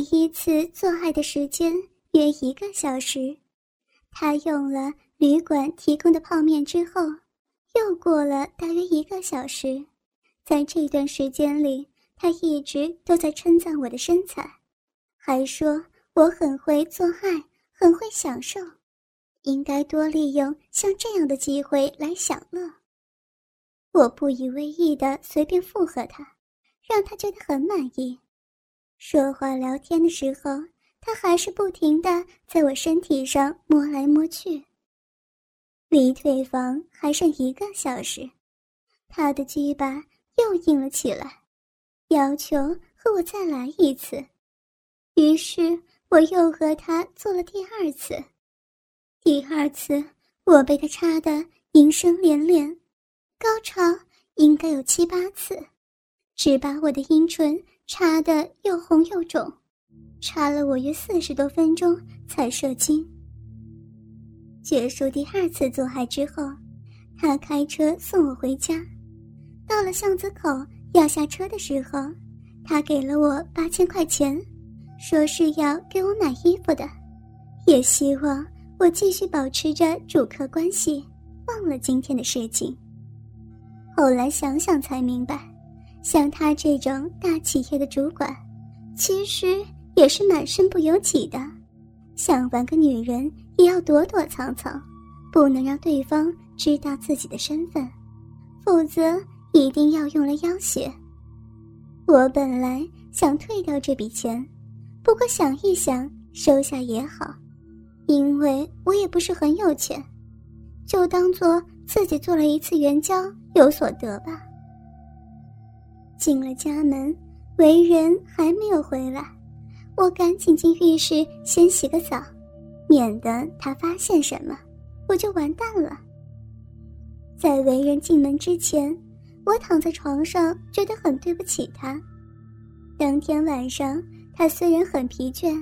第一次做爱的时间约一个小时，他用了旅馆提供的泡面之后，又过了大约一个小时。在这段时间里，他一直都在称赞我的身材，还说我很会做爱，很会享受，应该多利用像这样的机会来享乐。我不以为意的随便附和他，让他觉得很满意。说话聊天的时候，他还是不停的在我身体上摸来摸去。离退房还剩一个小时，他的鸡巴又硬了起来，要求和我再来一次。于是我又和他做了第二次。第二次我被他插得淫声连连，高潮应该有七八次，只把我的阴唇。插的又红又肿，插了我约四十多分钟才射精。结束第二次做爱之后，他开车送我回家。到了巷子口要下车的时候，他给了我八千块钱，说是要给我买衣服的，也希望我继续保持着主客关系，忘了今天的事情。后来想想才明白。像他这种大企业的主管，其实也是满身不由己的。想玩个女人，也要躲躲藏藏，不能让对方知道自己的身份，否则一定要用来要挟。我本来想退掉这笔钱，不过想一想，收下也好，因为我也不是很有钱，就当做自己做了一次援交，有所得吧。进了家门，为人还没有回来，我赶紧进浴室先洗个澡，免得他发现什么，我就完蛋了。在为人进门之前，我躺在床上，觉得很对不起他。当天晚上，他虽然很疲倦，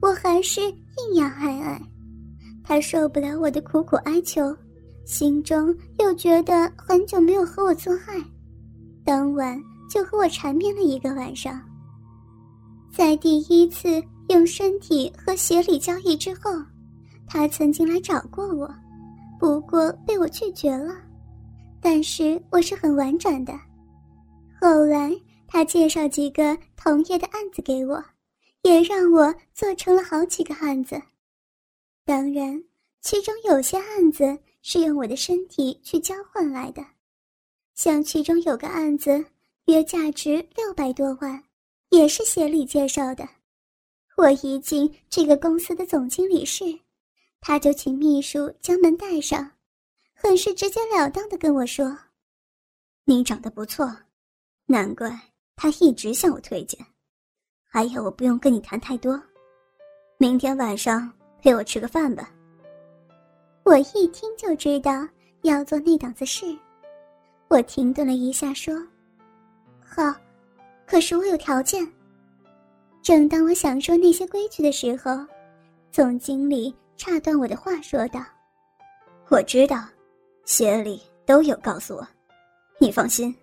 我还是硬要爱爱。他受不了我的苦苦哀求，心中又觉得很久没有和我做爱，当晚。就和我缠绵了一个晚上。在第一次用身体和鞋里交易之后，他曾经来找过我，不过被我拒绝了。但是我是很婉转的。后来他介绍几个同业的案子给我，也让我做成了好几个案子。当然，其中有些案子是用我的身体去交换来的，像其中有个案子。约价值六百多万，也是协理介绍的。我一进这个公司的总经理室，他就请秘书将门带上，很是直截了当的跟我说：“你长得不错，难怪他一直向我推荐。还有，我不用跟你谈太多，明天晚上陪我吃个饭吧。”我一听就知道要做那档子事，我停顿了一下说。好，可是我有条件。正当我想说那些规矩的时候，总经理岔断我的话，说道：“我知道，协理都有告诉我，你放心，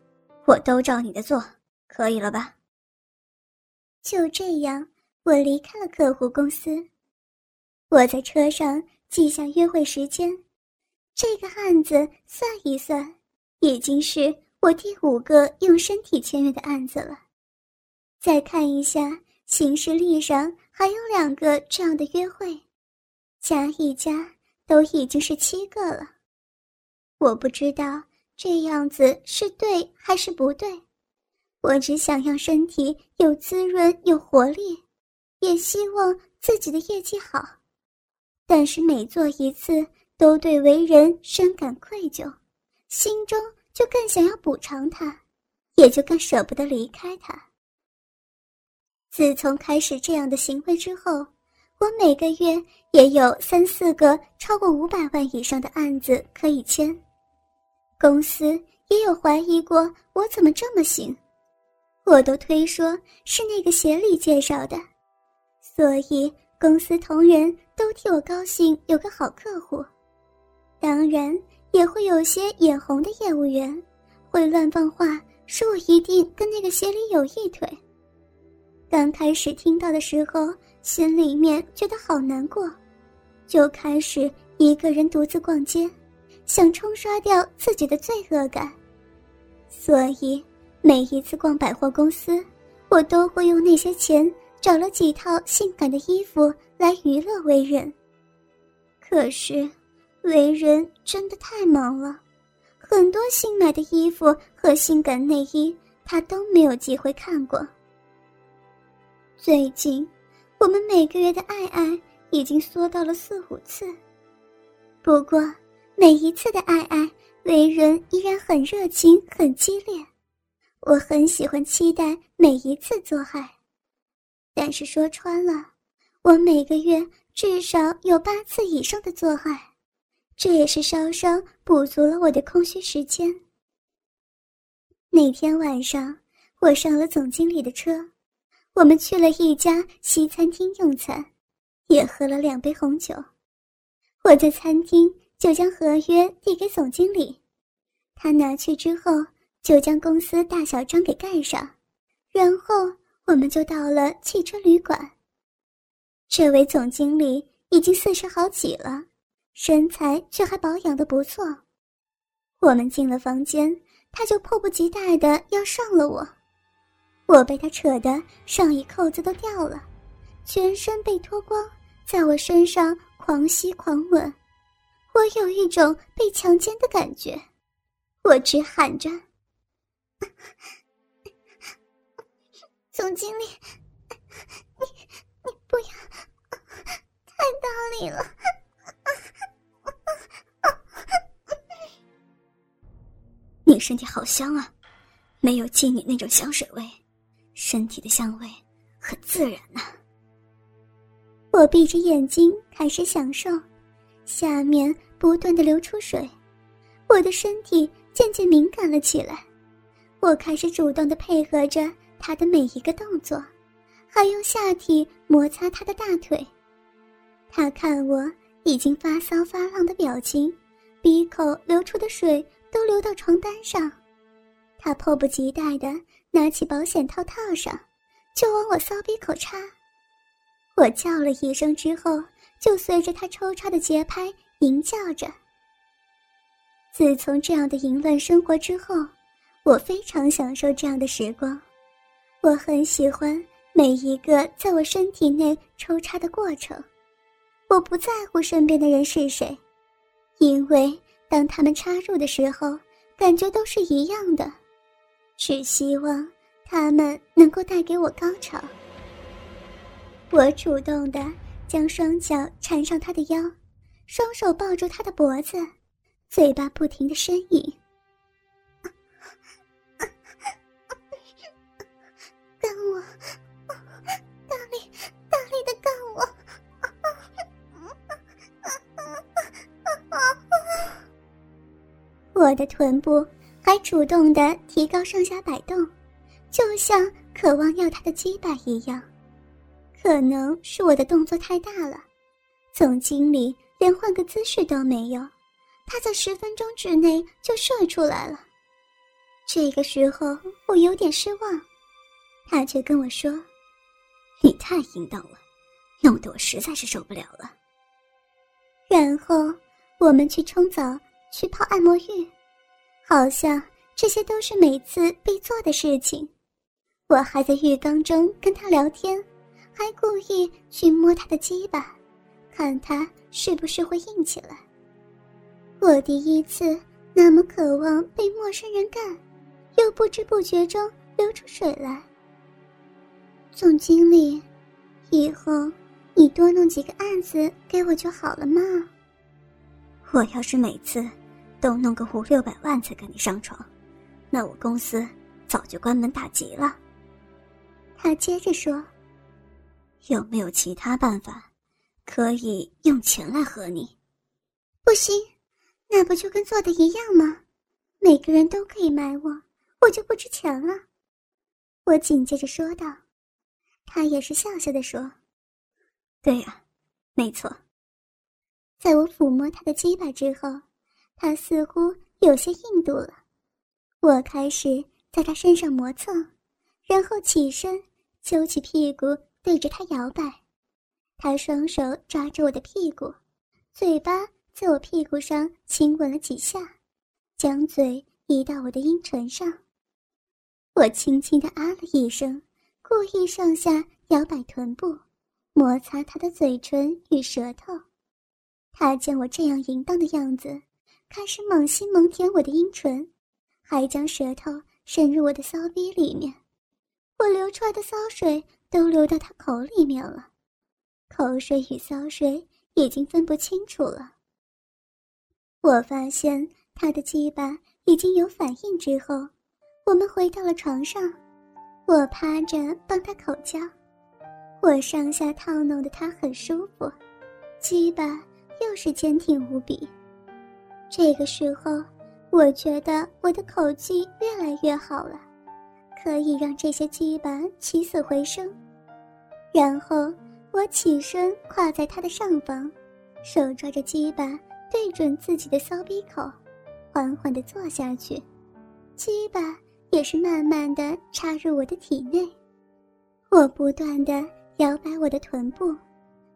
我都照你的做，可以了吧？”就这样，我离开了客户公司。我在车上记下约会时间，这个案子算一算，已经是。我第五个用身体签约的案子了，再看一下行事历上还有两个这样的约会，加一加都已经是七个了。我不知道这样子是对还是不对，我只想要身体有滋润有活力，也希望自己的业绩好，但是每做一次都对为人深感愧疚，心中。就更想要补偿他，也就更舍不得离开他。自从开始这样的行为之后，我每个月也有三四个超过五百万以上的案子可以签。公司也有怀疑过我怎么这么行，我都推说是那个协理介绍的，所以公司同仁都替我高兴，有个好客户。当然。也会有些眼红的业务员，会乱放话，说我一定跟那个协理有一腿。刚开始听到的时候，心里面觉得好难过，就开始一个人独自逛街，想冲刷掉自己的罪恶感。所以每一次逛百货公司，我都会用那些钱找了几套性感的衣服来娱乐为人。可是，为人真的太忙了，很多新买的衣服和性感内衣，他都没有机会看过。最近，我们每个月的爱爱已经缩到了四五次。不过，每一次的爱爱，为人依然很热情、很激烈。我很喜欢期待每一次做爱，但是说穿了，我每个月至少有八次以上的做爱，这也是稍稍补足了我的空虚时间。那天晚上，我上了总经理的车。我们去了一家西餐厅用餐，也喝了两杯红酒。我在餐厅就将合约递给总经理，他拿去之后就将公司大小章给盖上，然后我们就到了汽车旅馆。这位总经理已经四十好几了，身材却还保养的不错。我们进了房间，他就迫不及待的要上了我。我被他扯得上衣扣子都掉了，全身被脱光，在我身上狂吸狂吻，我有一种被强奸的感觉，我直喊着：“总经理，你你不要，太大力了！” 你身体好香啊，没有妓女那种香水味。身体的香味很自然呐。我闭着眼睛开始享受，下面不断的流出水，我的身体渐渐敏感了起来。我开始主动的配合着他的每一个动作，还用下体摩擦他的大腿。他看我已经发骚发浪的表情，鼻口流出的水都流到床单上，他迫不及待的。拿起保险套套上，就往我骚逼口插。我叫了一声之后，就随着他抽插的节拍吟叫着。自从这样的淫乱生活之后，我非常享受这样的时光。我很喜欢每一个在我身体内抽插的过程。我不在乎身边的人是谁，因为当他们插入的时候，感觉都是一样的。只希望他们能够带给我高潮。我主动的将双脚缠上他的腰，双手抱住他的脖子，嘴巴不停的呻吟。干我，我的臀部。还主动的提高上下摆动，就像渴望要他的鸡巴一样。可能是我的动作太大了，总经理连换个姿势都没有，他在十分钟之内就射出来了。这个时候我有点失望，他却跟我说：“你太淫荡了，弄得我实在是受不了了。”然后我们去冲澡，去泡按摩浴。好像这些都是每次必做的事情。我还在浴缸中跟他聊天，还故意去摸他的鸡巴，看他是不是会硬起来。我第一次那么渴望被陌生人干，又不知不觉中流出水来。总经理，以后你多弄几个案子给我就好了嘛。我要是每次。都弄个五六百万才跟你上床，那我公司早就关门大吉了。他接着说：“有没有其他办法，可以用钱来和你？”不行，那不就跟做的一样吗？每个人都可以买我，我就不值钱了。我紧接着说道。他也是笑笑的说：“对呀，没错。”在我抚摸他的鸡巴之后。他似乎有些硬度了，我开始在他身上磨蹭，然后起身揪起屁股对着他摇摆。他双手抓着我的屁股，嘴巴在我屁股上亲吻了几下，将嘴移到我的阴唇上。我轻轻地啊了一声，故意上下摇摆臀部，摩擦他的嘴唇与舌头。他见我这样淫荡的样子，开始猛吸猛舔我的阴唇，还将舌头伸入我的骚逼里面。我流出来的骚水都流到他口里面了，口水与骚水已经分不清楚了。我发现他的鸡巴已经有反应之后。我们回到了床上，我趴着帮他口交，我上下套弄的他很舒服，鸡巴又是坚挺无比。这个时候，我觉得我的口技越来越好了，可以让这些鸡巴起死回生。然后我起身跨在他的上方，手抓着鸡巴对准自己的骚逼口，缓缓地坐下去，鸡巴。也是慢慢的插入我的体内，我不断的摇摆我的臀部，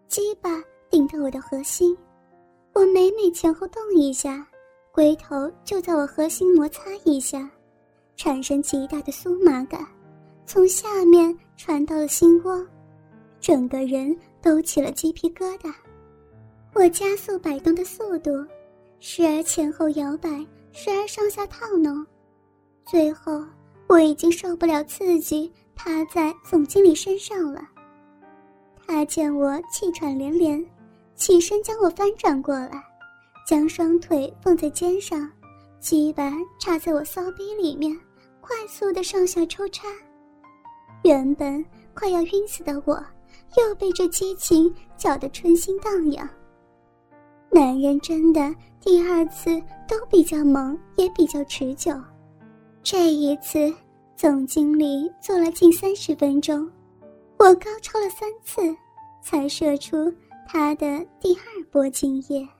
鸡巴顶到我的核心，我每每前后动一下，龟头就在我核心摩擦一下，产生极大的酥麻感，从下面传到了心窝，整个人都起了鸡皮疙瘩。我加速摆动的速度，时而前后摇摆，时而上下套弄。最后，我已经受不了刺激，趴在总经理身上了。他见我气喘连连，起身将我翻转过来，将双腿放在肩上，鸡巴插在我骚逼里面，快速的上下抽插。原本快要晕死的我，又被这激情搅得春心荡漾。男人真的第二次都比较猛，也比较持久。这一次，总经理做了近三十分钟，我高超了三次，才射出他的第二波经验。